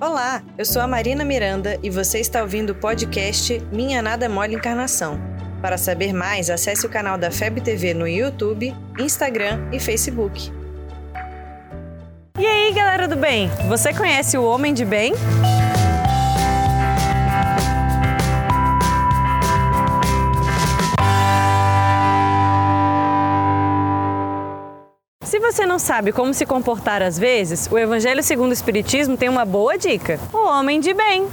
Olá, eu sou a Marina Miranda e você está ouvindo o podcast Minha Nada Mole Encarnação. Para saber mais, acesse o canal da FEB TV no YouTube, Instagram e Facebook. E aí, galera do bem? Você conhece o Homem de Bem? Se você não sabe como se comportar às vezes, o Evangelho segundo o Espiritismo tem uma boa dica: o homem de bem.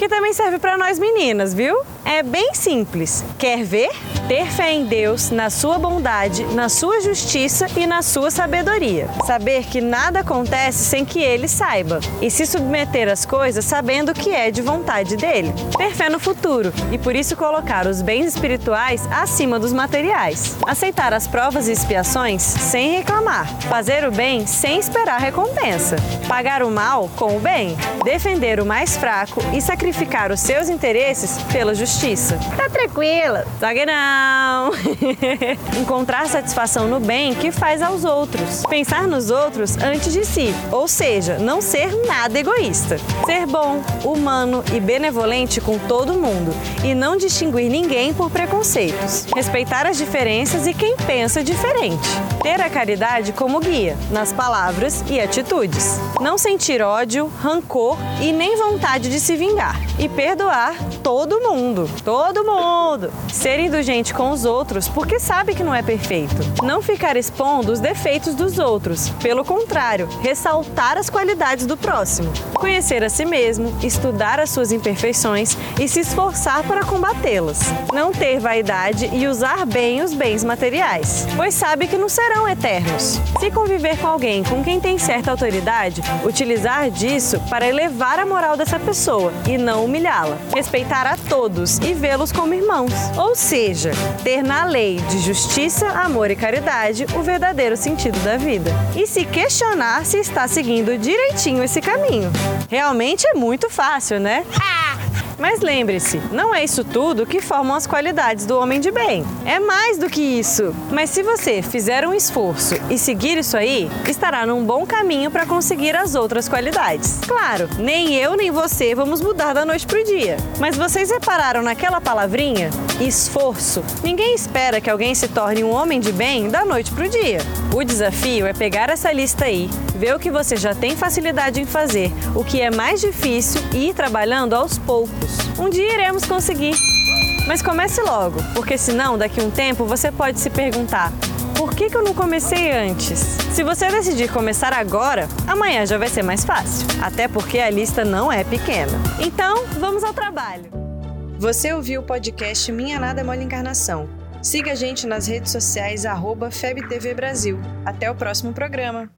Que também serve para nós meninas, viu? É bem simples. Quer ver? Ter fé em Deus, na sua bondade, na sua justiça e na sua sabedoria. Saber que nada acontece sem que ele saiba. E se submeter às coisas sabendo que é de vontade dele. Ter fé no futuro e por isso colocar os bens espirituais acima dos materiais. Aceitar as provas e expiações sem reclamar. Fazer o bem sem esperar recompensa. Pagar o mal com o bem. Defender o mais fraco e sacrificar os seus interesses pela justiça. Tá tranquila? Só que não. Encontrar satisfação no bem que faz aos outros. Pensar nos outros antes de si, ou seja, não ser nada egoísta. Ser bom, humano e benevolente com todo mundo e não distinguir ninguém por preconceitos. Respeitar as diferenças e quem pensa diferente. Ter a caridade como guia nas palavras e atitudes. Não sentir ódio, rancor e nem vontade de se vingar. E perdoar todo mundo. Todo mundo. Ser indulgente com os outros porque sabe que não é perfeito. Não ficar expondo os defeitos dos outros. Pelo contrário, ressaltar as qualidades do próximo. Conhecer a si mesmo, estudar as suas imperfeições e se esforçar para combatê-las. Não ter vaidade e usar bem os bens materiais, pois sabe que não serão eternos. Se conviver com alguém com quem tem certa autoridade, utilizar disso para elevar a moral dessa pessoa e não humilhá-la. Respeitar a todos e vê-los como irmãos. Ou seja, ter na lei de justiça, amor e caridade o verdadeiro sentido da vida. E se questionar se está seguindo direitinho esse caminho. Realmente é muito fácil, né? Mas lembre-se, não é isso tudo que formam as qualidades do homem de bem. É mais do que isso. Mas se você fizer um esforço e seguir isso aí, estará num bom caminho para conseguir as outras qualidades. Claro, nem eu nem você vamos mudar da noite pro dia. Mas vocês repararam naquela palavrinha? Esforço. Ninguém espera que alguém se torne um homem de bem da noite pro dia. O desafio é pegar essa lista aí, ver o que você já tem facilidade em fazer, o que é mais difícil e ir trabalhando aos poucos. Um dia iremos conseguir. Mas comece logo, porque senão daqui a um tempo você pode se perguntar: por que, que eu não comecei antes? Se você decidir começar agora, amanhã já vai ser mais fácil. Até porque a lista não é pequena. Então, vamos ao trabalho. Você ouviu o podcast Minha Nada Mole Encarnação. Siga a gente nas redes sociais, FebTV Brasil. Até o próximo programa.